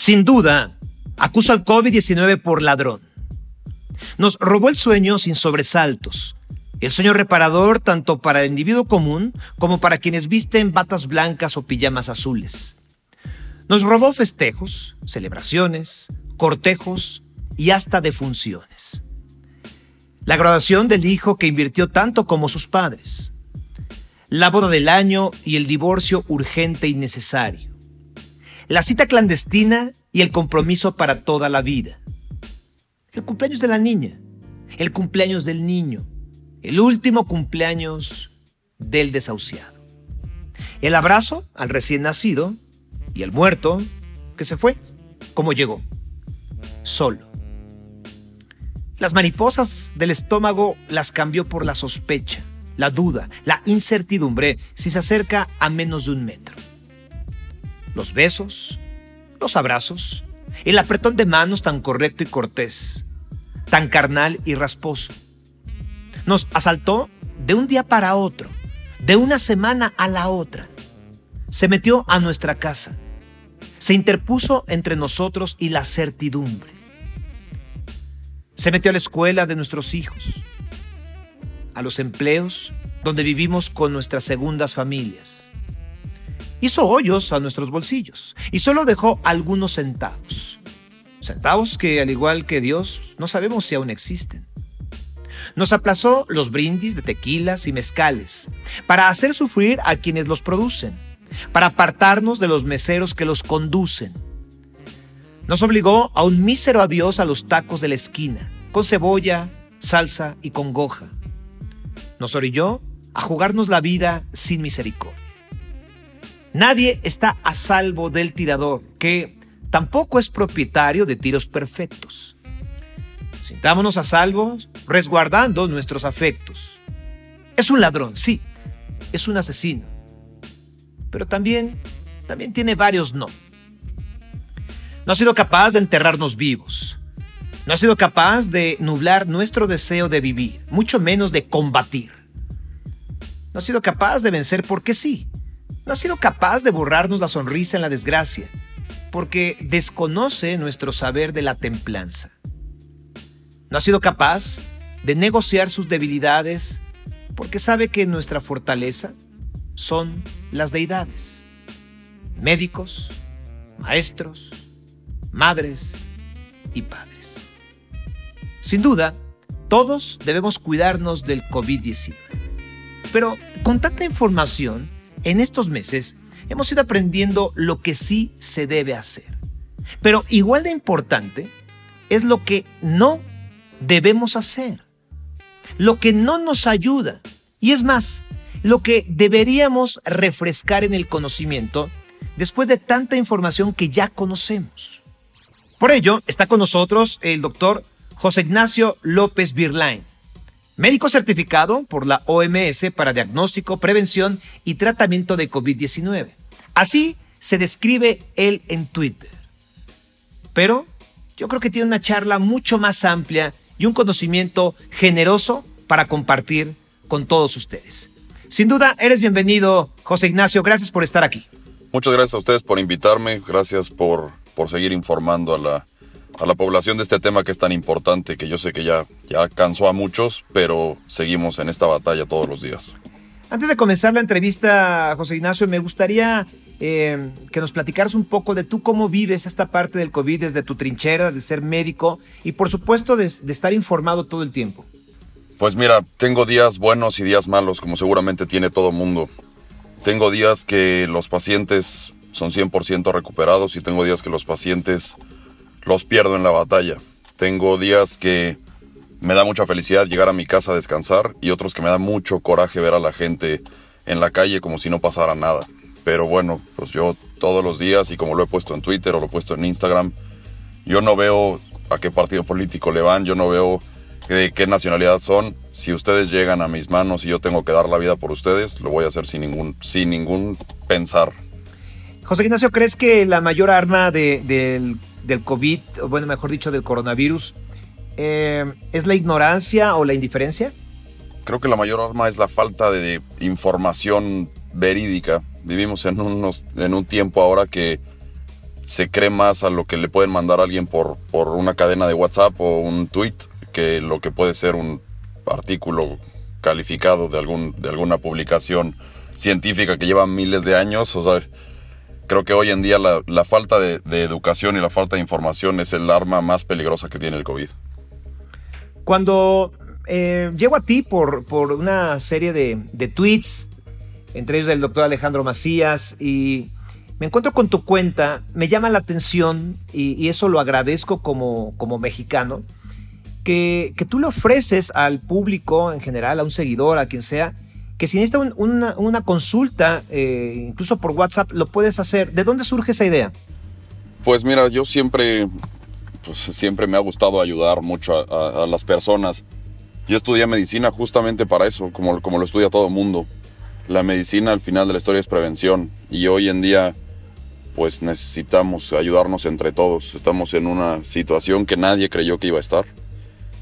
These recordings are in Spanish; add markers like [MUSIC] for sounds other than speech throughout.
Sin duda, acuso al COVID-19 por ladrón. Nos robó el sueño sin sobresaltos. El sueño reparador tanto para el individuo común como para quienes visten batas blancas o pijamas azules. Nos robó festejos, celebraciones, cortejos y hasta defunciones. La graduación del hijo que invirtió tanto como sus padres. La boda del año y el divorcio urgente y necesario la cita clandestina y el compromiso para toda la vida. El cumpleaños de la niña, el cumpleaños del niño, el último cumpleaños del desahuciado. El abrazo al recién nacido y el muerto que se fue, como llegó, solo. Las mariposas del estómago las cambió por la sospecha, la duda, la incertidumbre si se acerca a menos de un metro los besos, los abrazos, el apretón de manos tan correcto y cortés, tan carnal y rasposo. Nos asaltó de un día para otro, de una semana a la otra. Se metió a nuestra casa, se interpuso entre nosotros y la certidumbre. Se metió a la escuela de nuestros hijos, a los empleos donde vivimos con nuestras segundas familias hizo hoyos a nuestros bolsillos y solo dejó algunos centavos. Centavos que, al igual que Dios, no sabemos si aún existen. Nos aplazó los brindis de tequilas y mezcales para hacer sufrir a quienes los producen, para apartarnos de los meseros que los conducen. Nos obligó a un mísero adiós a los tacos de la esquina, con cebolla, salsa y congoja. Nos orilló a jugarnos la vida sin misericordia. Nadie está a salvo del tirador, que tampoco es propietario de tiros perfectos. Sintámonos a salvo resguardando nuestros afectos. Es un ladrón, sí, es un asesino, pero también, también tiene varios no. No ha sido capaz de enterrarnos vivos. No ha sido capaz de nublar nuestro deseo de vivir, mucho menos de combatir. No ha sido capaz de vencer porque sí, no ha sido capaz de borrarnos la sonrisa en la desgracia, porque desconoce nuestro saber de la templanza. No ha sido capaz de negociar sus debilidades, porque sabe que nuestra fortaleza son las deidades. Médicos, maestros, madres y padres. Sin duda, todos debemos cuidarnos del COVID-19. Pero con tanta información, en estos meses hemos ido aprendiendo lo que sí se debe hacer. Pero igual de importante es lo que no debemos hacer. Lo que no nos ayuda. Y es más, lo que deberíamos refrescar en el conocimiento después de tanta información que ya conocemos. Por ello, está con nosotros el doctor José Ignacio López Birlain médico certificado por la OMS para diagnóstico, prevención y tratamiento de COVID-19. Así se describe él en Twitter. Pero yo creo que tiene una charla mucho más amplia y un conocimiento generoso para compartir con todos ustedes. Sin duda, eres bienvenido, José Ignacio. Gracias por estar aquí. Muchas gracias a ustedes por invitarme. Gracias por, por seguir informando a la, a la población de este tema que es tan importante, que yo sé que ya, ya cansó a muchos, pero seguimos en esta batalla todos los días. Antes de comenzar la entrevista, José Ignacio, me gustaría eh, que nos platicaras un poco de tú cómo vives esta parte del COVID desde tu trinchera, de ser médico y por supuesto de, de estar informado todo el tiempo. Pues mira, tengo días buenos y días malos, como seguramente tiene todo mundo. Tengo días que los pacientes son 100% recuperados y tengo días que los pacientes los pierdo en la batalla. Tengo días que me da mucha felicidad llegar a mi casa a descansar y otros que me da mucho coraje ver a la gente en la calle como si no pasara nada. Pero bueno, pues yo todos los días y como lo he puesto en Twitter o lo he puesto en Instagram, yo no veo a qué partido político le van, yo no veo de qué nacionalidad son. Si ustedes llegan a mis manos y yo tengo que dar la vida por ustedes, lo voy a hacer sin ningún, sin ningún pensar. José Ignacio, ¿crees que la mayor arma del del COVID, o bueno, mejor dicho, del coronavirus, eh, ¿es la ignorancia o la indiferencia? Creo que la mayor arma es la falta de información verídica. Vivimos en, unos, en un tiempo ahora que se cree más a lo que le pueden mandar a alguien por, por una cadena de WhatsApp o un tweet que lo que puede ser un artículo calificado de, algún, de alguna publicación científica que lleva miles de años. O sea, creo que hoy en día la, falta de, educación y la falta de información es el arma más peligrosa que tiene el COVID. Cuando eh, llego a ti por, por una serie de, de tweets, entre ellos del doctor Alejandro Macías, y me encuentro con tu cuenta, me llama la atención, y, eso lo agradezco como, como mexicano, que, que, tú le ofreces al público en general, a un seguidor, a quien sea, que si necesita una, consulta, eh, incluso por WhatsApp, lo puedes hacer. ¿De dónde surge esa idea? Pues mira, yo siempre, pues siempre me ha gustado ayudar mucho a, las personas. Yo estudié medicina justamente para eso, como, como lo estudia todo el mundo. La medicina al final de la historia es prevención y hoy en día pues necesitamos ayudarnos entre todos. Estamos en una situación que nadie creyó que iba a estar.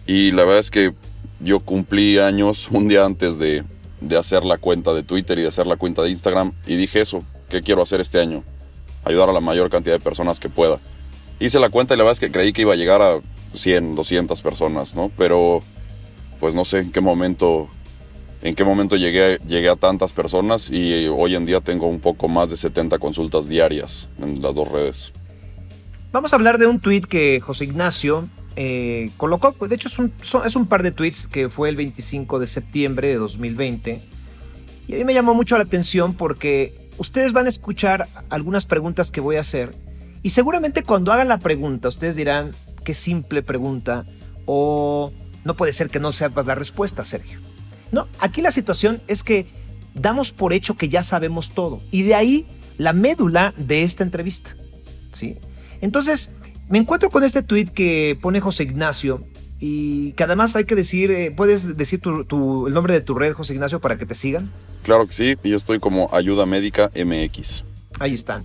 Y la verdad es que yo cumplí años un día antes de, de hacer la cuenta de Twitter y de hacer la cuenta de Instagram y dije eso, ¿qué quiero hacer este año? Ayudar a la mayor cantidad de personas que pueda. Hice la cuenta y la verdad es que creí que iba a llegar a 100, 200 personas, ¿no? Pero pues no sé en qué momento en qué momento llegué, llegué a tantas personas y hoy en día tengo un poco más de 70 consultas diarias en las dos redes. Vamos a hablar de un tweet que José Ignacio eh, colocó, pues de hecho es un, es un par de tweets que fue el 25 de septiembre de 2020 y a mí me llamó mucho la atención porque ustedes van a escuchar algunas preguntas que voy a hacer y seguramente cuando hagan la pregunta ustedes dirán qué simple pregunta o no puede ser que no sepas la respuesta, Sergio. No, aquí la situación es que damos por hecho que ya sabemos todo y de ahí la médula de esta entrevista. ¿sí? Entonces, me encuentro con este tweet que pone José Ignacio y que además hay que decir, eh, ¿puedes decir el nombre de tu red, José Ignacio, para que te sigan? Claro que sí, yo estoy como Ayuda Médica MX. Ahí están.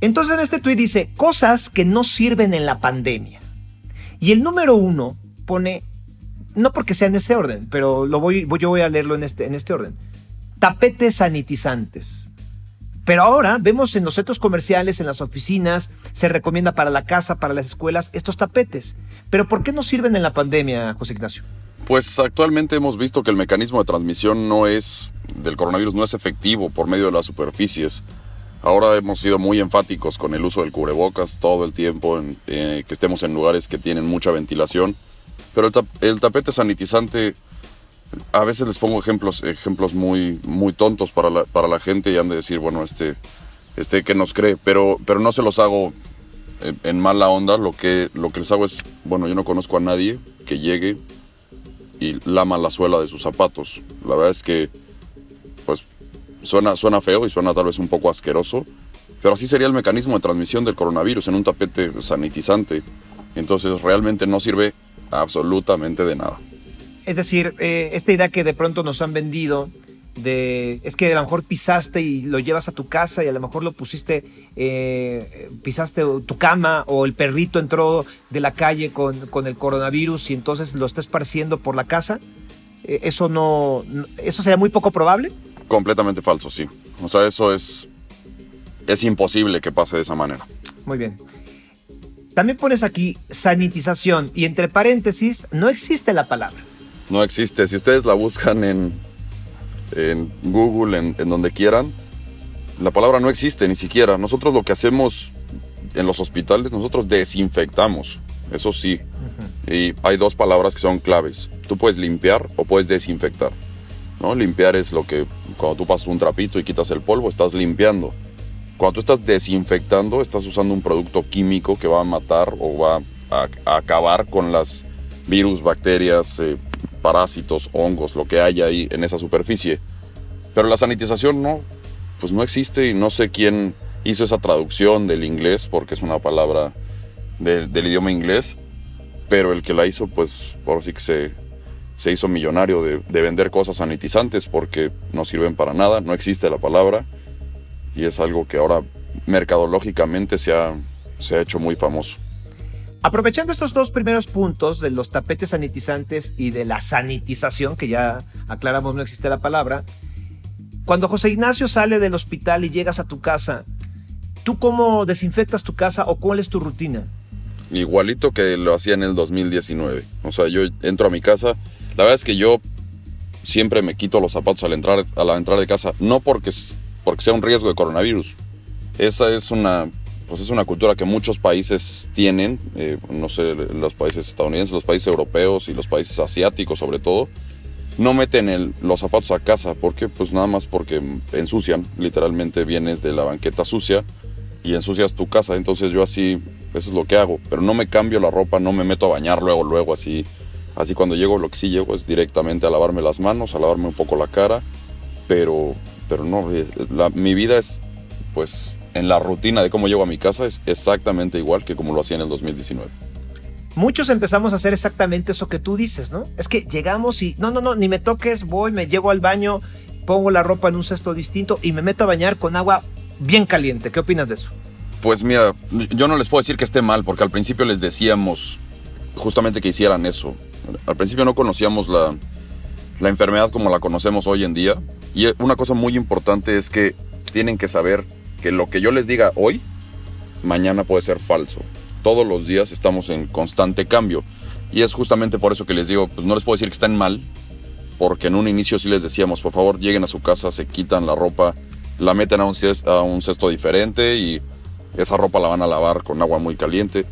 Entonces en este tweet dice, cosas que no sirven en la pandemia. Y el número uno pone no porque sea en ese orden, pero lo voy, yo voy a leerlo en este, en este orden. Tapetes sanitizantes. Pero ahora vemos en los centros comerciales, en las oficinas, se recomienda para la casa, para las escuelas, estos tapetes. Pero ¿por qué no sirven en la pandemia, José Ignacio? Pues actualmente hemos visto que el mecanismo de transmisión no es del coronavirus no es efectivo por medio de las superficies. Ahora hemos sido muy enfáticos con el uso del cubrebocas todo el tiempo, eh, que estemos en lugares que tienen mucha ventilación pero el, tapete sanitizante, a veces les pongo ejemplos, ejemplos muy, muy tontos para la, para la gente y han de decir, bueno, este, este que nos cree, pero, pero no se los hago en, mala onda. Lo que, lo que les hago es, bueno, yo no conozco a nadie que llegue y lama la suela de sus zapatos. La verdad es que, pues, suena, suena feo y suena tal vez un poco asqueroso, pero así sería el mecanismo de transmisión del coronavirus en un tapete sanitizante. Entonces realmente no sirve absolutamente de nada. Es decir, eh, esta idea que de pronto nos han vendido de es que a lo mejor pisaste y lo llevas a tu casa y a lo mejor lo pusiste, eh, pisaste tu cama o el perrito entró de la calle con, con el coronavirus y entonces lo está esparciendo por la casa. Eh, eso no, eso sería muy poco probable. Completamente falso, sí. O sea, eso es es imposible que pase de esa manera. Muy bien. También pones aquí sanitización y entre paréntesis no existe la palabra. No existe. Si ustedes la buscan en, en Google, en, donde quieran, la palabra no existe ni siquiera. Nosotros lo que hacemos en los hospitales, nosotros desinfectamos. Eso sí. Y hay dos palabras que son claves. Tú puedes limpiar o puedes desinfectar. ¿no? Limpiar es lo que cuando tú pasas un trapito y quitas el polvo, estás limpiando. Cuando tú estás desinfectando, estás usando un producto químico que va a matar o va a, acabar con las virus, bacterias, eh, parásitos, hongos, lo que haya ahí en esa superficie. Pero la sanitización no, pues no existe y no sé quién hizo esa traducción del inglés, porque es una palabra del idioma inglés, pero el que la hizo, pues por sí que se, se hizo millonario de, de, vender cosas sanitizantes porque no sirven para nada, no existe la palabra y es algo que ahora mercadológicamente se ha, se ha hecho muy famoso. Aprovechando estos dos primeros puntos de los tapetes sanitizantes y de la sanitización, que ya aclaramos no existe la palabra, cuando José Ignacio sale del hospital y llegas a tu casa, ¿Tú cómo desinfectas tu casa o cuál es tu rutina? Igualito que lo hacía en el 2019. O sea, yo entro a mi casa. La verdad es que yo siempre me quito los zapatos al entrar de casa, no porque, porque sea un riesgo de coronavirus. Esa es una, pues es una cultura que muchos países tienen, eh, no sé, los países estadounidenses, los países europeos y los países asiáticos sobre todo, no meten los zapatos a casa. ¿Por qué? Pues nada más porque ensucian. Literalmente vienes de la banqueta sucia y ensucias tu casa. Entonces yo así, eso es lo que hago. Pero no me cambio la ropa, no me meto a bañar luego, luego así Así cuando llego, lo que sí llego es directamente a lavarme las manos, a lavarme un poco la cara, pero, pero no, eh, mi vida es, pues, en la rutina de cómo llego a mi casa es exactamente igual que como lo hacía en el 2019. Muchos empezamos a hacer exactamente eso que tú dices, ¿no? Es que llegamos y, no, no, no, ni me toques, voy, me llevo al baño, pongo la ropa en un cesto distinto y me meto a bañar con agua bien caliente. ¿Qué opinas de eso? Pues mira, yo no les puedo decir que esté mal, porque al principio les decíamos justamente que hicieran eso. Al principio no conocíamos la, la enfermedad como la conocemos hoy en día. Y una cosa muy importante es que tienen que saber que lo que yo les diga hoy, mañana puede ser falso. Todos los días estamos en constante cambio. Y es justamente por eso que les digo, pues no les puedo decir que están mal, porque en un inicio sí les decíamos, por favor, lleguen a su casa, se quitan la ropa, la meten a un, cesto, a un cesto diferente y esa ropa la van a lavar con agua muy caliente.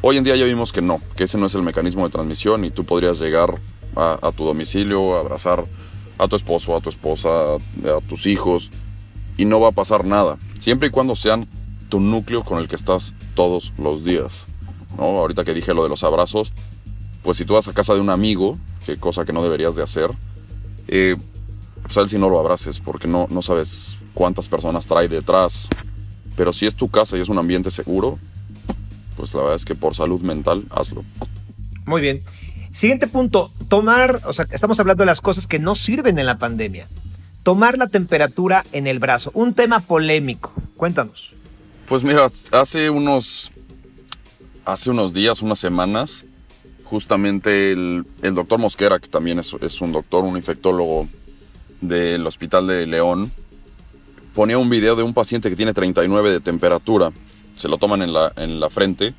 Hoy en día ya vimos que no, que ese no es el mecanismo de transmisión y tú podrías llegar a, tu domicilio, abrazar a tu esposo, a tu esposa, a, tus hijos y no va a pasar nada, siempre y cuando sean tu núcleo con el que estás todos los días. ¿no? Ahorita que dije lo de los abrazos, pues si tú vas a casa de un amigo, que cosa que no deberías de hacer, eh, pues a él sí no lo abraces porque no, no sabes cuántas personas trae detrás. Pero si es tu casa y es un ambiente seguro, pues la verdad es que por salud mental, hazlo. Muy bien. Siguiente punto, tomar, o sea, estamos hablando de las cosas que no sirven en la pandemia. Tomar la temperatura en el brazo, un tema polémico. Cuéntanos. Pues mira, hace unos, hace unos días, unas semanas, justamente el, doctor Mosquera, que también es, un doctor, un infectólogo del Hospital de León, ponía un video de un paciente que tiene 39 de temperatura se lo toman en la, en la frente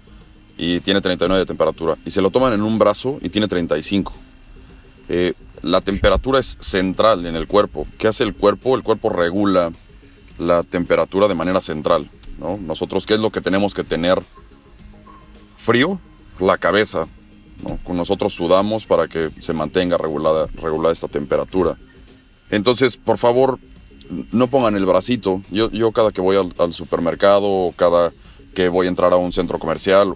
y tiene 39 de temperatura. Y se lo toman en un brazo y tiene 35. Eh, la temperatura es central en el cuerpo. ¿Qué hace el cuerpo? El cuerpo regula la temperatura de manera central. ¿no? Nosotros, ¿qué es lo que tenemos que tener? Frío, la cabeza. ¿no? Nosotros sudamos para que se mantenga regulada, regulada esta temperatura. Entonces, por favor, no pongan el bracito. Yo, yo cada que voy al, al supermercado o cada que voy a entrar a un centro comercial,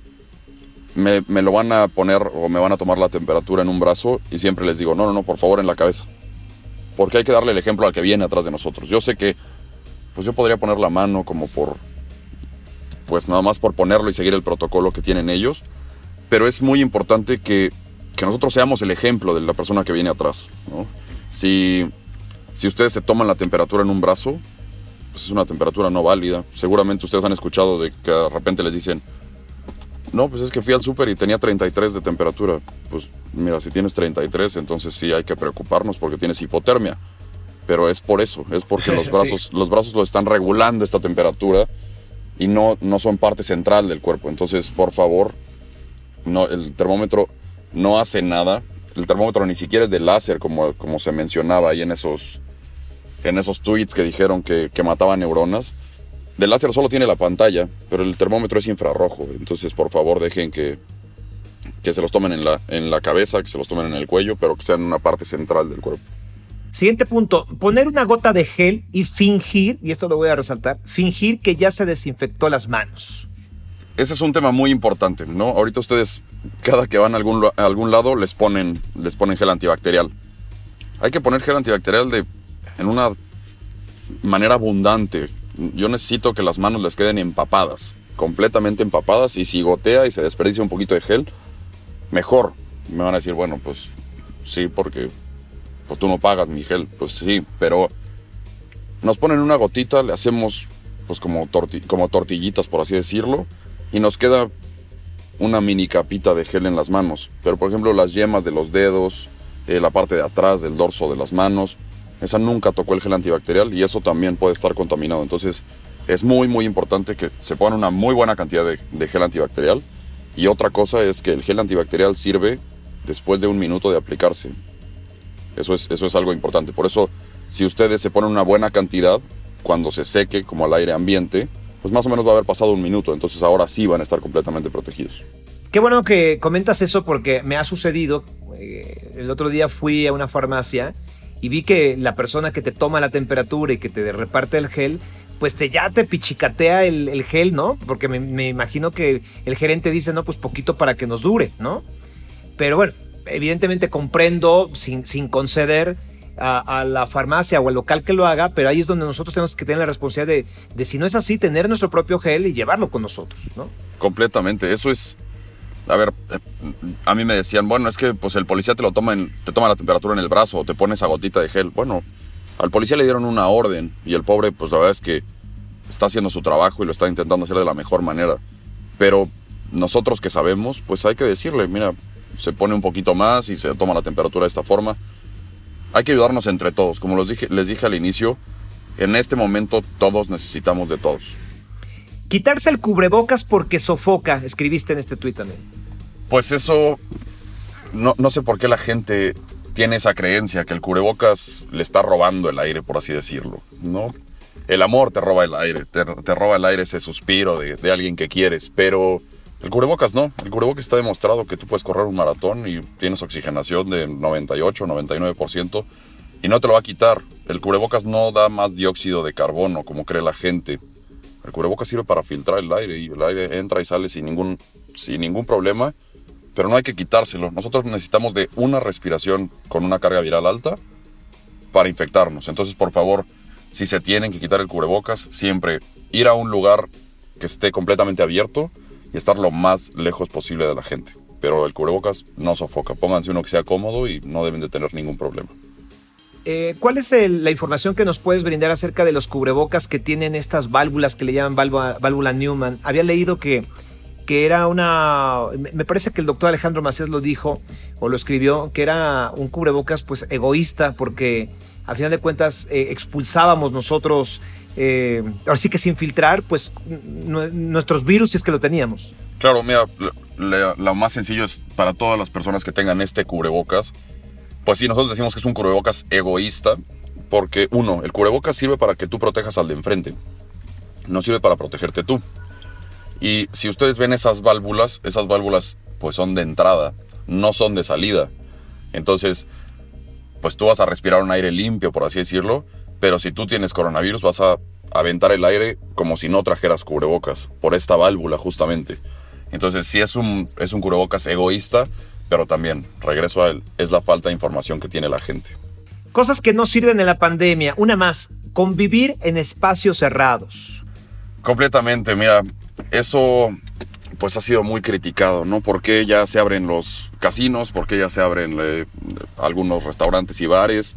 me, lo van a poner o me van a tomar la temperatura en un brazo y siempre les digo, no, no, no, por favor en la cabeza. Porque hay que darle el ejemplo al que viene atrás de nosotros. Yo sé que, pues yo podría poner la mano como por, pues nada más por ponerlo y seguir el protocolo que tienen ellos, pero es muy importante que, que nosotros seamos el ejemplo de la persona que viene atrás. Si, si ustedes se toman la temperatura en un brazo, pues es una temperatura no válida. Seguramente ustedes han escuchado de que de repente les dicen, no, pues es que fui al súper y tenía 33 de temperatura. Pues mira, si tienes 33, entonces sí hay que preocuparnos porque tienes hipotermia. Pero es por eso, es porque los [LAUGHS] brazos, los brazos lo están regulando esta temperatura y no, no son parte central del cuerpo. Entonces, por favor, no, el termómetro no hace nada. El termómetro ni siquiera es de láser, como, como se mencionaba ahí en esos, en esos tweets que dijeron que, que mataban neuronas. Del láser solo tiene la pantalla, pero el termómetro es infrarrojo. Entonces, por favor, dejen que, que se los tomen en la, en la cabeza, que se los tomen en el cuello, pero que sean en una parte central del cuerpo. Siguiente punto, poner una gota de gel y fingir, y esto lo voy a resaltar, fingir que ya se desinfectó las manos. Ese es un tema muy importante, ¿no? Ahorita ustedes, cada que van a algún, a algún lado, les ponen, les ponen gel antibacterial. Hay que poner gel antibacterial de en una manera abundante. Yo necesito que las manos les queden empapadas, completamente empapadas, y si gotea y se desperdicia un poquito de gel, mejor. Me van a decir, bueno, pues sí, porque pues tú no pagas mi gel, pues sí, pero nos ponen una gotita, le hacemos pues como, como tortillitas, por así decirlo, y nos queda una mini capita de gel en las manos. Pero por ejemplo las yemas de los dedos, eh, la parte de atrás del dorso de las manos, esa nunca tocó el gel antibacterial y eso también puede estar contaminado. Entonces, es muy, muy importante que se ponga una muy buena cantidad de, gel antibacterial. Y otra cosa es que el gel antibacterial sirve después de un minuto de aplicarse. Eso es, eso es algo importante. Por eso, si ustedes se ponen una buena cantidad, cuando se seque como al aire ambiente, pues más o menos va a haber pasado un minuto. Entonces ahora sí van a estar completamente protegidos. Qué bueno que comentas eso porque me ha sucedido. Eh, el otro día fui a una farmacia y vi que la persona que te toma la temperatura y que te reparte el gel pues te, ya te pichicatea el, gel, ¿no? Porque me, imagino que el gerente dice, no, pues poquito para que nos dure, ¿no? Pero bueno, evidentemente comprendo sin, sin conceder a, la farmacia o al local que lo haga, pero ahí es donde nosotros tenemos que tener la responsabilidad de, de si no es así, tener nuestro propio gel y llevarlo con nosotros, ¿no? Completamente, eso es... A ver, eh, a mí me decían, bueno, es que pues el policía te lo toma, te toma la temperatura en el brazo te pone esa gotita de gel. Bueno, al policía le dieron una orden y el pobre, pues la verdad es que está haciendo su trabajo y lo está intentando hacer de la mejor manera. Pero nosotros que sabemos, pues hay que decirle, mira, se pone un poquito más y se toma la temperatura de esta forma. Hay que ayudarnos entre todos. Como les dije, les dije al inicio, en este momento todos necesitamos de todos. Quitarse el cubrebocas porque sofoca, escribiste en este tuit también. Pues eso, no, no sé por qué la gente tiene esa creencia que el cubrebocas le está robando el aire, por así decirlo, ¿no? El amor te roba el aire, te, roba el aire ese suspiro de, alguien que quieres, pero el cubrebocas no. El cubrebocas está demostrado que tú puedes correr un maratón y tienes oxigenación de 98, 99% y no te lo va a quitar. El cubrebocas no da más dióxido de carbono como cree la gente. El cubrebocas sirve para filtrar el aire y el aire entra y sale sin ningún, sin ningún problema pero no hay que quitárselo. Nosotros necesitamos de una respiración con una carga viral alta para infectarnos. Entonces, por favor, si se tienen que quitar el cubrebocas, siempre ir a un lugar que esté completamente abierto y estar lo más lejos posible de la gente. Pero el cubrebocas no sofoca. Pónganse uno que sea cómodo y no deben de tener ningún problema. Eh, ¿Cuál es la información que nos puedes brindar acerca de los cubrebocas que tienen estas válvulas que le llaman válvula, Newman? Había leído que que era una, me parece que el doctor Alejandro Macías lo dijo o lo escribió, que era un cubrebocas pues egoísta porque al final de cuentas eh, expulsábamos nosotros, eh, ahora sí que sin filtrar, pues nuestros virus si es que lo teníamos. Claro, mira, lo más sencillo es para todas las personas que tengan este cubrebocas, pues sí, nosotros decimos que es un cubrebocas egoísta, porque uno, el cubrebocas sirve para que tú protejas al de enfrente, no sirve para protegerte tú. Y si ustedes ven esas válvulas, esas válvulas pues son de entrada, no son de salida. Entonces, pues tú vas a respirar un aire limpio, por así decirlo, pero si tú tienes coronavirus vas a aventar el aire como si no trajeras cubrebocas, por esta válvula justamente. Entonces, sí es un, es un cubrebocas egoísta, pero también, regreso a él, es la falta de información que tiene la gente. Cosas que no sirven en la pandemia. Una más, convivir en espacios cerrados. Completamente, mira, eso pues ha sido muy criticado, ¿no? ¿Por qué ya se abren los casinos? ¿Por qué ya se abren eh, algunos restaurantes y bares?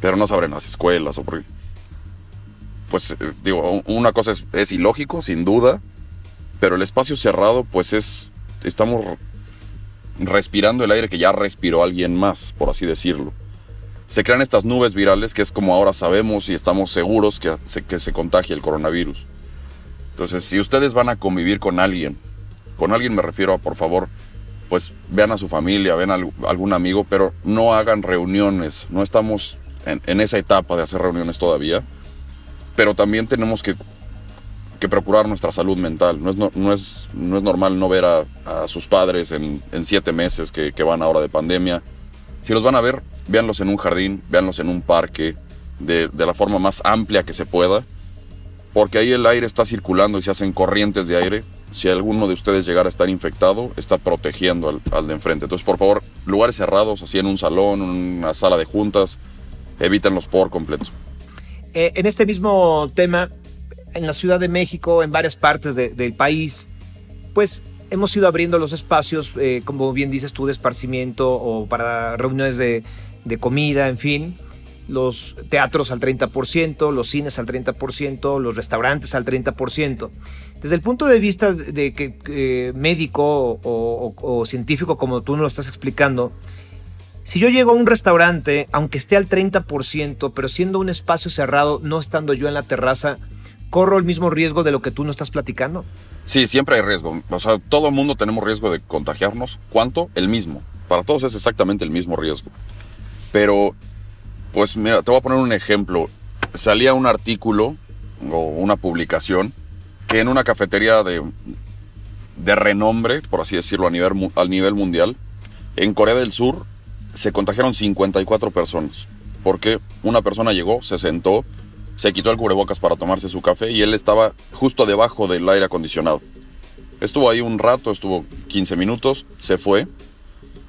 Pero no se abren las escuelas o por... Pues eh, digo, una cosa es, es, ilógico, sin duda, pero el espacio cerrado pues es... Estamos respirando el aire que ya respiró alguien más, por así decirlo. Se crean estas nubes virales que es como ahora sabemos y estamos seguros que se, que se contagia el coronavirus. Entonces, si ustedes van a convivir con alguien, con alguien me refiero a, por favor, pues vean a su familia, vean a algún amigo, pero no hagan reuniones. No estamos en, esa etapa de hacer reuniones todavía, pero también tenemos que, procurar nuestra salud mental. No es, no, es, no es normal no ver a, sus padres en, siete meses que, van ahora de pandemia. Si los van a ver, véanlos en un jardín, véanlos en un parque, de, de la forma más amplia que se pueda porque ahí el aire está circulando y se hacen corrientes de aire. Si alguno de ustedes llegara a estar infectado, está protegiendo al, de enfrente. Entonces, por favor, lugares cerrados, así en un salón, una sala de juntas, evítenlos por completo. Eh, en este mismo tema, en la Ciudad de México, en varias partes del país, pues hemos ido abriendo los espacios, eh, como bien dices tú, de esparcimiento o para reuniones de, comida, en fin los teatros al 30%, los cines al 30%, los restaurantes al 30%. Desde el punto de vista de que médico o, científico, como tú nos lo estás explicando, si yo llego a un restaurante, aunque esté al 30%, pero siendo un espacio cerrado, no estando yo en la terraza, ¿corro el mismo riesgo de lo que tú no estás platicando? Sí, siempre hay riesgo. O sea, todo el mundo tenemos riesgo de contagiarnos. ¿Cuánto? El mismo. Para todos es exactamente el mismo riesgo. Pero, pues mira, te voy a poner un ejemplo. Salía un artículo o una publicación que en una cafetería de, de renombre, por así decirlo, a nivel, a nivel mundial, en Corea del Sur se contagiaron 54 personas. Porque una persona llegó, se sentó, se quitó el cubrebocas para tomarse su café y él estaba justo debajo del aire acondicionado. Estuvo ahí un rato, estuvo 15 minutos, se fue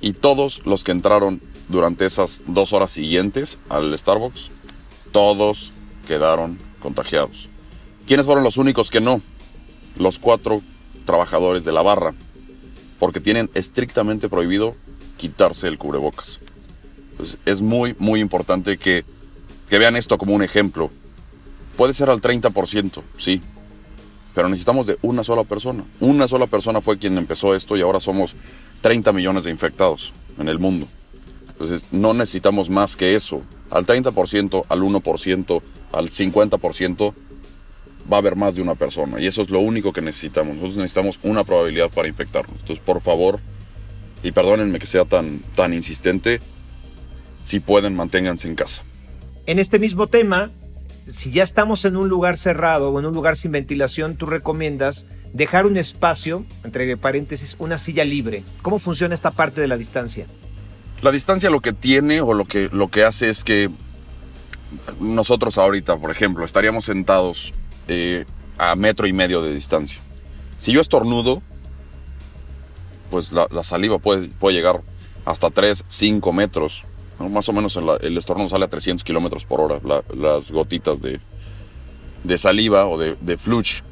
y todos los que entraron durante esas dos horas siguientes al Starbucks, todos quedaron contagiados. ¿Quiénes fueron los únicos que no? Los cuatro trabajadores de la barra, porque tienen estrictamente prohibido quitarse el cubrebocas. es muy, muy importante que, que vean esto como un ejemplo. Puede ser al 30%, sí. Pero necesitamos de una sola persona. Una sola persona fue quien empezó esto y ahora somos 30 millones de infectados en el mundo. Entonces no necesitamos más que eso. Al 30%, al 1%, al 50% va a haber más de una persona. Y eso es lo único que necesitamos. Nosotros necesitamos una probabilidad para infectarnos. Entonces por favor, y perdónenme que sea tan, tan insistente, si pueden manténganse en casa. En este mismo tema, si ya estamos en un lugar cerrado o en un lugar sin ventilación, tú recomiendas dejar un espacio, entre paréntesis, una silla libre. ¿Cómo funciona esta parte de la distancia? La distancia lo que tiene o lo que, lo que hace es que nosotros ahorita, por ejemplo, estaríamos sentados eh, a metro y medio de distancia. Si yo estornudo, pues la, saliva puede, puede llegar hasta 3, 5 metros más o menos el, estornudo sale a 300 kilómetros por hora, las gotitas de, saliva o de, de fluch.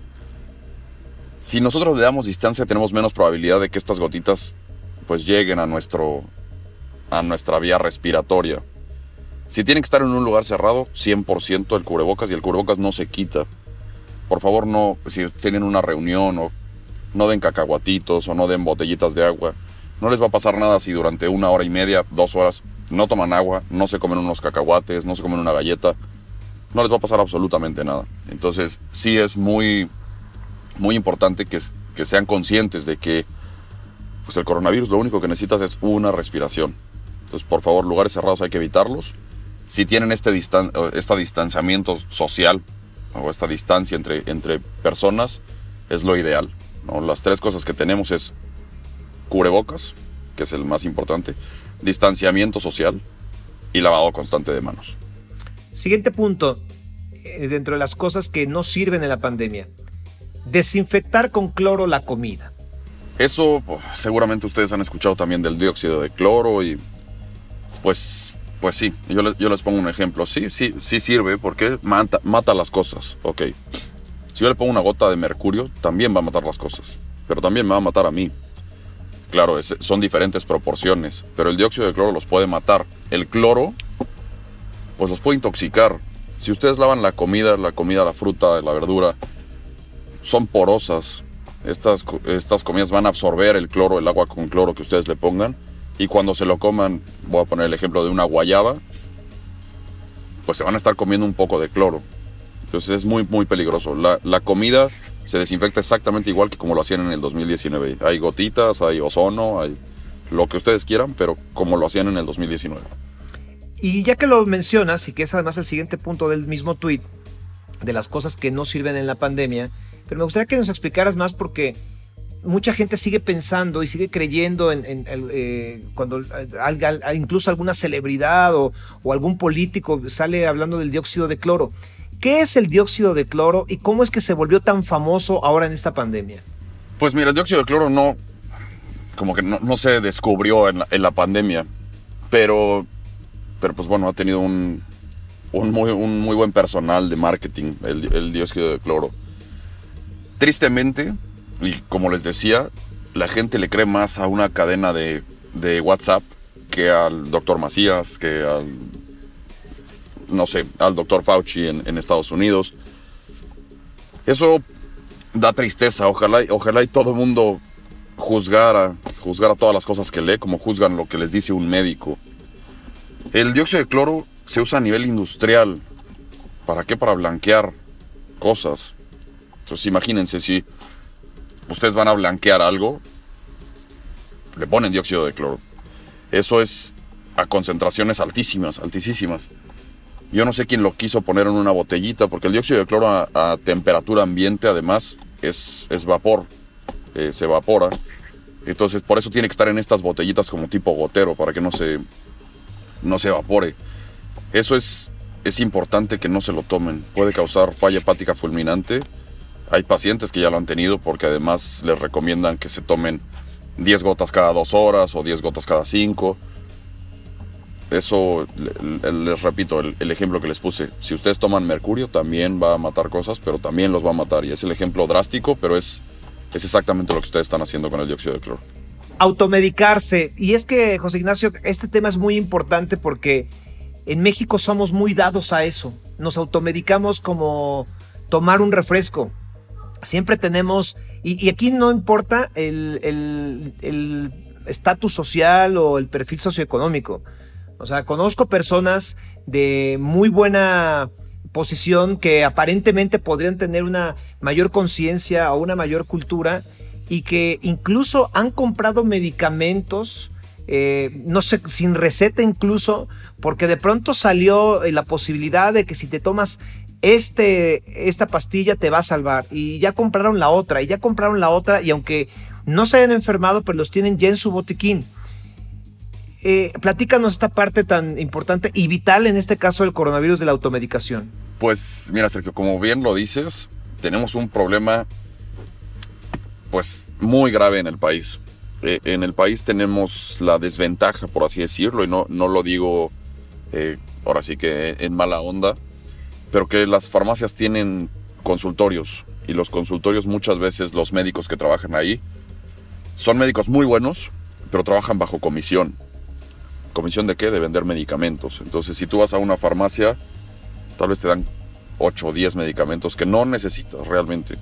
Si nosotros le damos distancia, tenemos menos probabilidad de que estas gotitas pues lleguen a, nuestro, a nuestra vía respiratoria. Si tienen que estar en un lugar cerrado, 100% el cubrebocas y el cubrebocas no se quita. Por favor, no, si tienen una reunión o no den cacahuatitos o no den botellitas de agua. No les va a pasar nada si durante una hora y media, dos horas, no toman agua, no se comen unos cacahuates, no se comen una galleta, no les va a pasar absolutamente nada. Entonces sí es muy, muy importante que, que sean conscientes de que pues el coronavirus lo único que necesitas es una respiración. Entonces por favor lugares cerrados hay que evitarlos. Si tienen este, distan este distanciamiento social o esta distancia entre, entre personas, es lo ideal. ¿no? Las tres cosas que tenemos es cubrebocas, que es el más importante, distanciamiento social y lavado constante de manos. Siguiente punto, eh, dentro de las cosas que no sirven en la pandemia, desinfectar con cloro la comida. Eso pues, seguramente ustedes han escuchado también del dióxido de cloro y pues, pues sí, yo, yo les pongo un ejemplo. Sí, sí, sí sirve porque mata, mata las cosas, ok. Si yo le pongo una gota de mercurio, también va a matar las cosas, pero también me va a matar a mí. Claro, son diferentes proporciones, pero el dióxido de cloro los puede matar. El cloro, pues los puede intoxicar. Si ustedes lavan la comida, la comida, la fruta, la verdura, son porosas. Estas, estas comidas van a absorber el cloro, el agua con cloro que ustedes le pongan. Y cuando se lo coman, voy a poner el ejemplo de una guayaba, pues se van a estar comiendo un poco de cloro. Entonces es muy, muy peligroso. La, la comida se desinfecta exactamente igual que como lo hacían en el 2019. Hay gotitas, hay ozono, hay lo que ustedes quieran, pero como lo hacían en el 2019. Y ya que lo mencionas, y que es además el siguiente punto del mismo tweet, de las cosas que no sirven en la pandemia, pero me gustaría que nos explicaras más porque mucha gente sigue pensando y sigue creyendo en, eh, cuando incluso alguna celebridad o, o, algún político sale hablando del dióxido de cloro. ¿Qué es el dióxido de cloro y cómo es que se volvió tan famoso ahora en esta pandemia? Pues mira, el dióxido de cloro no, como que no, se descubrió en la, pandemia, pero, pero pues bueno, ha tenido un, muy, buen personal de marketing, el, dióxido de cloro. Tristemente, y como les decía, la gente le cree más a una cadena de, de WhatsApp que al doctor Macías, que al no sé, al doctor Fauci en, Estados Unidos. Eso da tristeza. Ojalá, ojalá y todo el mundo juzgara, juzgara todas las cosas que lee como juzgan lo que les dice un médico. El dióxido de cloro se usa a nivel industrial. ¿Para qué? Para blanquear cosas. Entonces imagínense si ustedes van a blanquear algo, le ponen dióxido de cloro. Eso es a concentraciones altísimas, altísimas. Yo no sé quién lo quiso poner en una botellita, porque el dióxido de cloro a, temperatura ambiente además es, es vapor, eh, se evapora. Entonces por eso tiene que estar en estas botellitas como tipo gotero, para que no se, no se evapore. Eso es, es importante que no se lo tomen. Puede causar falla hepática fulminante. Hay pacientes que ya lo han tenido porque además les recomiendan que se tomen 10 gotas cada 2 horas o 10 gotas cada 5 eso les repito el, ejemplo que les puse. Si ustedes toman mercurio, también va a matar cosas, pero también los va a matar. Y es el ejemplo drástico, pero es, es exactamente lo que ustedes están haciendo con el dióxido de cloro. Automedicarse. Y es que, José Ignacio, este tema es muy importante porque en México somos muy dados a eso. Nos automedicamos como tomar un refresco. Siempre tenemos, y, aquí no importa el estatus social o el perfil socioeconómico. O sea, conozco personas de muy buena posición que aparentemente podrían tener una mayor conciencia o una mayor cultura y que incluso han comprado medicamentos, eh, no sé, sin receta incluso, porque de pronto salió la posibilidad de que si te tomas este, esta pastilla te va a salvar y ya compraron la otra y ya compraron la otra y aunque no se hayan enfermado, pues los tienen ya en su botiquín. Eh, platícanos esta parte tan importante y vital en este caso del coronavirus de la automedicación. Pues mira, Sergio, como bien lo dices, tenemos un problema pues muy grave en el país. Eh, en el país tenemos la desventaja, por así decirlo, y no, no lo digo eh, ahora sí que en mala onda, pero que las farmacias tienen consultorios y los consultorios muchas veces los médicos que trabajan ahí son médicos muy buenos, pero trabajan bajo comisión. ¿Comisión de qué? De vender medicamentos. Entonces, si tú vas a una farmacia, tal vez te dan 8 o 10 medicamentos que no necesitas realmente.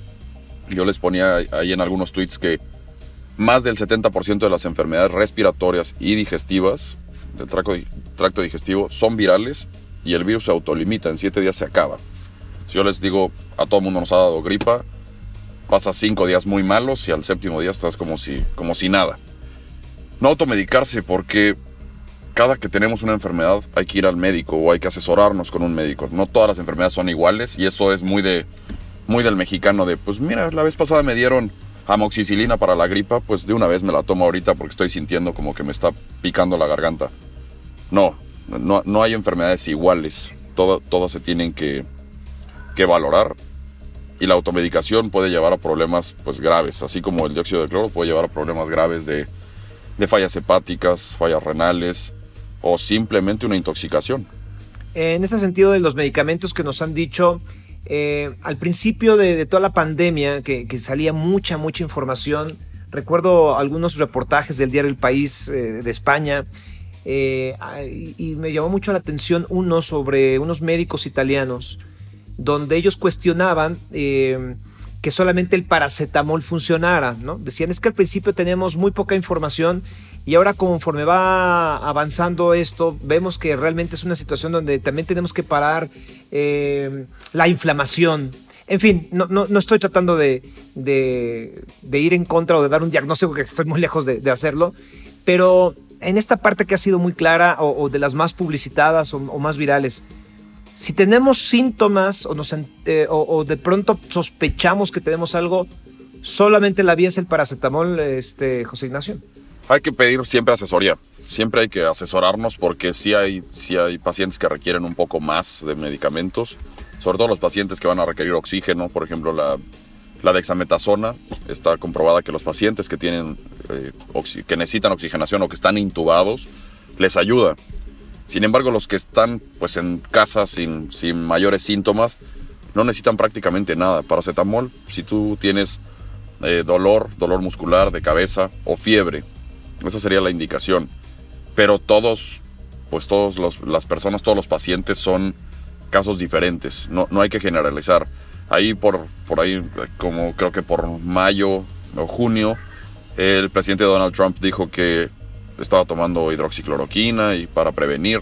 Yo les ponía ahí en algunos tweets que más del 70% de las enfermedades respiratorias y digestivas del tracto, digestivo son virales y el virus se autolimita, en 7 días se acaba. Si yo les digo, a todo mundo nos ha dado gripa, pasa 5 días muy malos y al séptimo día estás como si, como si nada. No automedicarse porque cada que tenemos una enfermedad hay que ir al médico o hay que asesorarnos con un médico. No todas las enfermedades son iguales y eso es muy de muy del mexicano de, pues mira, la vez pasada me dieron amoxicilina para la gripa, pues de una vez me la tomo ahorita porque estoy sintiendo como que me está picando la garganta. No, no, no hay enfermedades iguales. todas se tienen que, que valorar y la automedicación puede llevar a problemas pues graves, así como el dióxido de cloro puede llevar a problemas graves de, de fallas hepáticas, fallas renales, o simplemente una intoxicación. En este sentido de los medicamentos que nos han dicho, eh, al principio de, toda la pandemia, que, salía mucha, mucha información, recuerdo algunos reportajes del diario El País eh, de España, eh, y, me llamó mucho la atención uno sobre unos médicos italianos, donde ellos cuestionaban que solamente el paracetamol funcionara. Decían, es que al principio teníamos muy poca información y ahora conforme va avanzando esto, vemos que realmente es una situación donde también tenemos que parar eh, la inflamación. En fin, no, no, estoy tratando de, ir en contra o de dar un diagnóstico, que estoy muy lejos de, hacerlo, pero en esta parte que ha sido muy clara o, de las más publicitadas o, más virales, si tenemos síntomas o, nos, eh, o, de pronto sospechamos que tenemos algo, solamente la vía es el paracetamol, este, José Ignacio hay que pedir siempre asesoría. Siempre hay que asesorarnos porque sí hay, sí hay pacientes que requieren un poco más de medicamentos, sobre todo los pacientes que van a requerir oxígeno, por ejemplo la, la dexametasona. Está comprobada que los pacientes que, tienen, eh, que necesitan oxigenación o que están intubados les ayuda. Sin embargo, los que están pues, en casa sin, sin mayores síntomas no necesitan prácticamente nada. Paracetamol, si tú tienes eh, dolor, dolor muscular de cabeza o fiebre, esa sería la indicación. Pero todos, pues todas las personas, todos los pacientes son casos diferentes. No, no hay que generalizar. Ahí por, por ahí, como creo que por mayo o junio, el presidente Donald Trump dijo que estaba tomando hidroxicloroquina y para prevenir.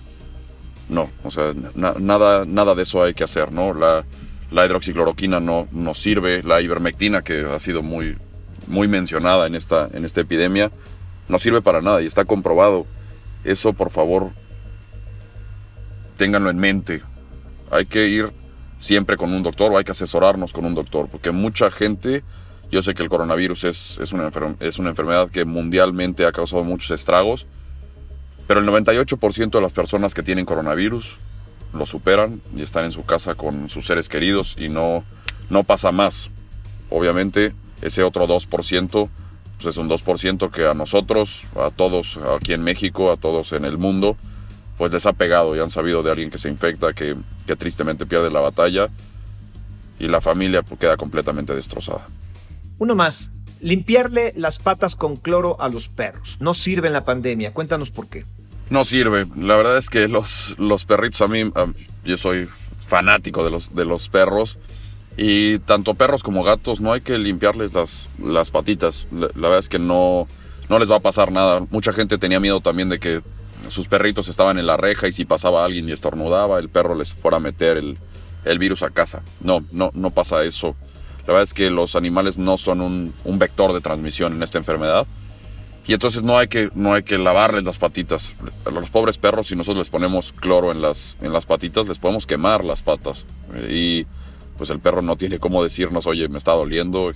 No, o sea, nada, nada de eso hay que hacer, ¿no? La, La hidroxicloroquina no, no sirve, la ivermectina, que ha sido muy, muy mencionada en esta, en esta epidemia, no sirve para nada y está comprobado. Eso, por favor, ténganlo en mente. Hay que ir siempre con un doctor o hay que asesorarnos con un doctor, porque mucha gente, yo sé que el coronavirus es, es, una, es una enfermedad que mundialmente ha causado muchos estragos, pero el 98% de las personas que tienen coronavirus lo superan y están en su casa con sus seres queridos y no, no pasa más. Obviamente ese otro 2% pues es un 2% que a nosotros, a todos aquí en México, a todos en el mundo, pues les ha pegado y han sabido de alguien que se infecta, que, que tristemente pierde la batalla y la familia pues, queda completamente destrozada. Uno más, limpiarle las patas con cloro a los perros. No sirve en la pandemia. Cuéntanos por qué. No sirve. La verdad es que los, los perritos a mí, yo soy fanático de los, de los perros. Y tanto perros como gatos no hay que limpiarles las, las patitas. La, la, verdad es que no, no les va a pasar nada. Mucha gente tenía miedo también de que sus perritos estaban en la reja y si pasaba alguien y estornudaba, el perro les fuera a meter el, el virus a casa. No, no, no pasa eso. La verdad es que los animales no son un, un, vector de transmisión en esta enfermedad. Y entonces no hay, que, no hay que lavarles las patitas. A los pobres perros, si nosotros les ponemos cloro en las, en las patitas, les podemos quemar las patas. Y pues el perro no tiene cómo decirnos, oye, me está doliendo.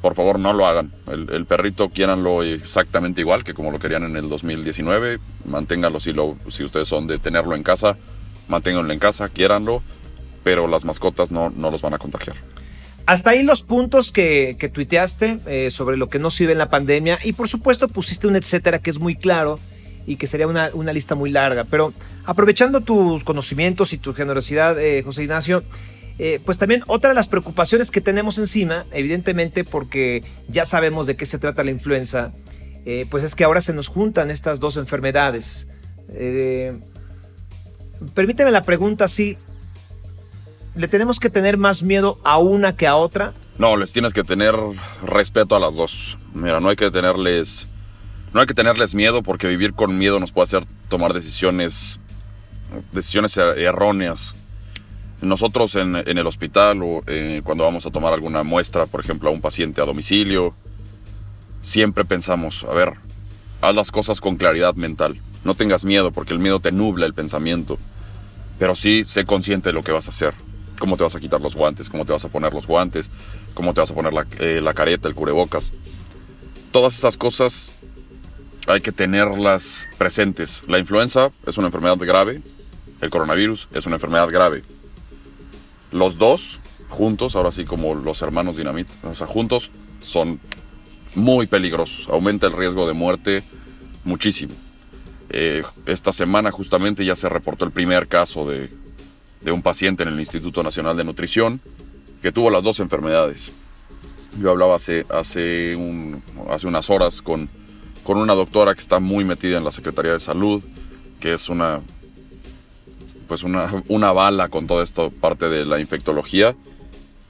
Por favor, no lo hagan. El, el perrito, quiéranlo exactamente igual que como lo querían en el 2019. Manténganlo si, lo, si ustedes son de tenerlo en casa. Manténganlo en casa, quiéranlo. Pero las mascotas no, no los van a contagiar. Hasta ahí los puntos que, que tuiteaste eh, sobre lo que no sirve en la pandemia y por supuesto pusiste un etcétera que es muy claro y que sería una, una lista muy larga. Pero aprovechando tus conocimientos y tu generosidad, eh, José Ignacio, eh, pues también otra de las preocupaciones que tenemos encima, evidentemente porque ya sabemos de qué se trata la influenza, eh, pues es que ahora se nos juntan estas dos enfermedades. Eh, permíteme la pregunta, si ¿le tenemos que tener más miedo a una que a otra? No, les tienes que tener respeto a las dos. Mira, no hay que tenerles, no hay que tenerles miedo porque vivir con miedo nos puede hacer tomar decisiones, decisiones erróneas. Nosotros en, en el hospital o eh, cuando vamos a tomar alguna muestra, por ejemplo, a un paciente a domicilio, siempre pensamos, a ver, haz las cosas con claridad mental. No tengas miedo porque el miedo te nubla el pensamiento. Pero sí sé consciente de lo que vas a hacer. Cómo te vas a quitar los guantes, cómo te vas a poner los guantes, cómo te vas a poner la, eh, la careta, el cubrebocas. Todas esas cosas hay que tenerlas presentes. La influenza es una enfermedad grave, el coronavirus es una enfermedad grave los dos juntos, ahora sí como los hermanos dinamita, o sea, juntos son muy peligrosos. Aumenta el riesgo de muerte muchísimo. Eh, esta semana justamente ya se reportó el primer caso de, de, un paciente en el Instituto Nacional de Nutrición que tuvo las dos enfermedades. Yo hablaba hace, hace, un, hace unas horas con, con una doctora que está muy metida en la Secretaría de Salud, que es una pues una, una bala con todo esto, parte de la infectología.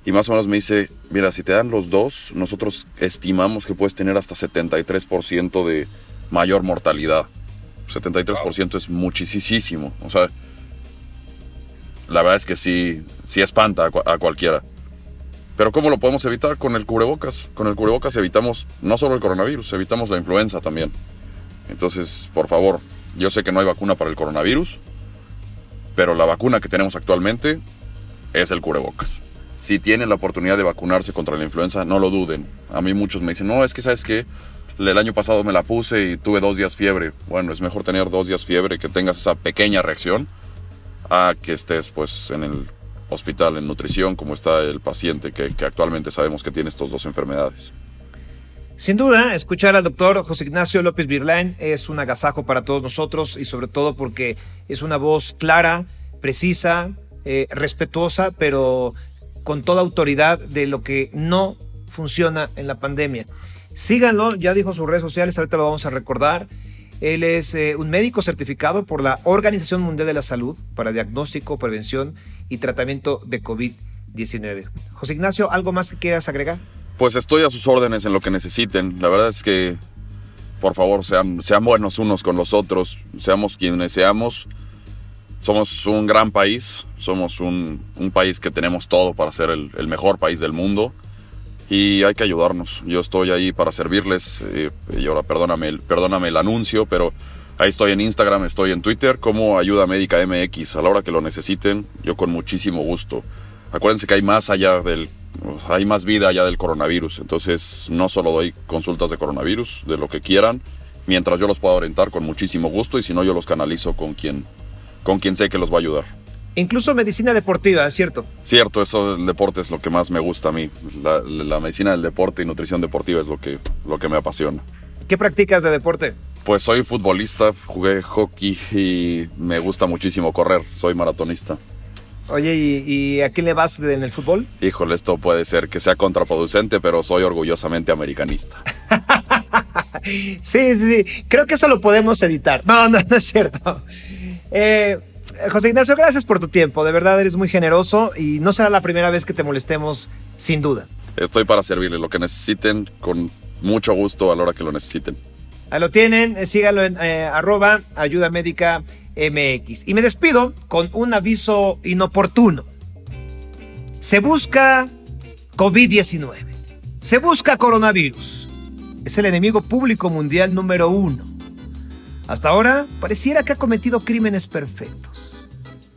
Y más o menos me dice, mira, si te dan los dos, nosotros estimamos que puedes tener hasta 73% de mayor mortalidad. 73% es muchísimo. O sea, la verdad es que sí, sí espanta a, a, cualquiera. Pero ¿cómo lo podemos evitar? Con el cubrebocas. Con el cubrebocas evitamos no solo el coronavirus, evitamos la influenza también. Entonces, por favor, yo sé que no hay vacuna para el coronavirus, pero la vacuna que tenemos actualmente es el cubrebocas. Si tienen la oportunidad de vacunarse contra la influenza, no lo duden. A mí muchos me dicen, no, es que sabes que el año pasado me la puse y tuve dos días fiebre. Bueno, es mejor tener dos días fiebre que tengas esa pequeña reacción a que estés pues en el hospital en nutrición como está el paciente que, que actualmente sabemos que tiene estas dos enfermedades. Sin duda, escuchar al doctor José Ignacio López Virlain es un agasajo para todos nosotros y sobre todo porque es una voz clara, precisa, eh, respetuosa, pero con toda autoridad de lo que no funciona en la pandemia. Síganlo, ya dijo sus redes sociales, ahorita lo vamos a recordar. Él es eh, un médico certificado por la Organización Mundial de la Salud para diagnóstico, prevención y tratamiento de COVID-19. José Ignacio, ¿algo más que quieras agregar? Pues estoy a sus órdenes en lo que necesiten. La verdad es que, por favor, sean, buenos unos con los otros, seamos quienes seamos, somos un gran país, somos un, país que tenemos todo para ser el, mejor país del mundo y hay que ayudarnos. Yo estoy ahí para servirles eh, y ahora perdóname, perdóname el anuncio, pero ahí estoy en Instagram, estoy en Twitter como Ayuda Médica MX. A la hora que lo necesiten, yo con muchísimo gusto. Acuérdense que hay más allá del, hay más vida allá del coronavirus, entonces no solo doy consultas de coronavirus, de lo que quieran, mientras yo los pueda orientar con muchísimo gusto y si no yo los canalizo con quien, con quien sé que los va a ayudar. Incluso medicina deportiva, ¿es cierto? Cierto, eso del deporte es lo que más me gusta a mí. La, medicina del deporte y nutrición deportiva es lo que, lo que me apasiona. ¿Qué practicas de deporte? Pues soy futbolista, jugué hockey y me gusta muchísimo correr, soy maratonista. Oye, ¿y, a quién le vas en el fútbol? Híjole, esto puede ser que sea contraproducente, pero soy orgullosamente americanista. [LAUGHS] sí, sí, sí. Creo que eso lo podemos editar. No, no, no es cierto. Eh, José Ignacio, gracias por tu tiempo. De verdad eres muy generoso y no será la primera vez que te molestemos, sin duda. Estoy para servirle lo que necesiten, con mucho gusto a la hora que lo necesiten. Ahí lo tienen, eh, síganlo en eh, arroba ayuda médica MX. Y me despido con un aviso inoportuno. Se busca COVID-19. Se busca coronavirus. Es el enemigo público mundial número uno. Hasta ahora pareciera que ha cometido crímenes perfectos.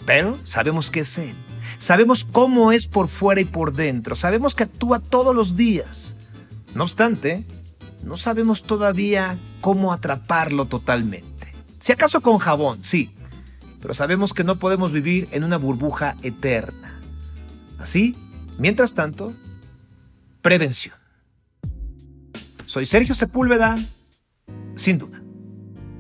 Pero sabemos que es él. Sabemos cómo es por fuera y por dentro. Sabemos que actúa todos los días. No obstante, no sabemos todavía cómo atraparlo totalmente. Si acaso con jabón, sí, pero sabemos que no podemos vivir en una burbuja eterna. Así, mientras tanto, prevención. Soy Sergio Sepúlveda, sin duda.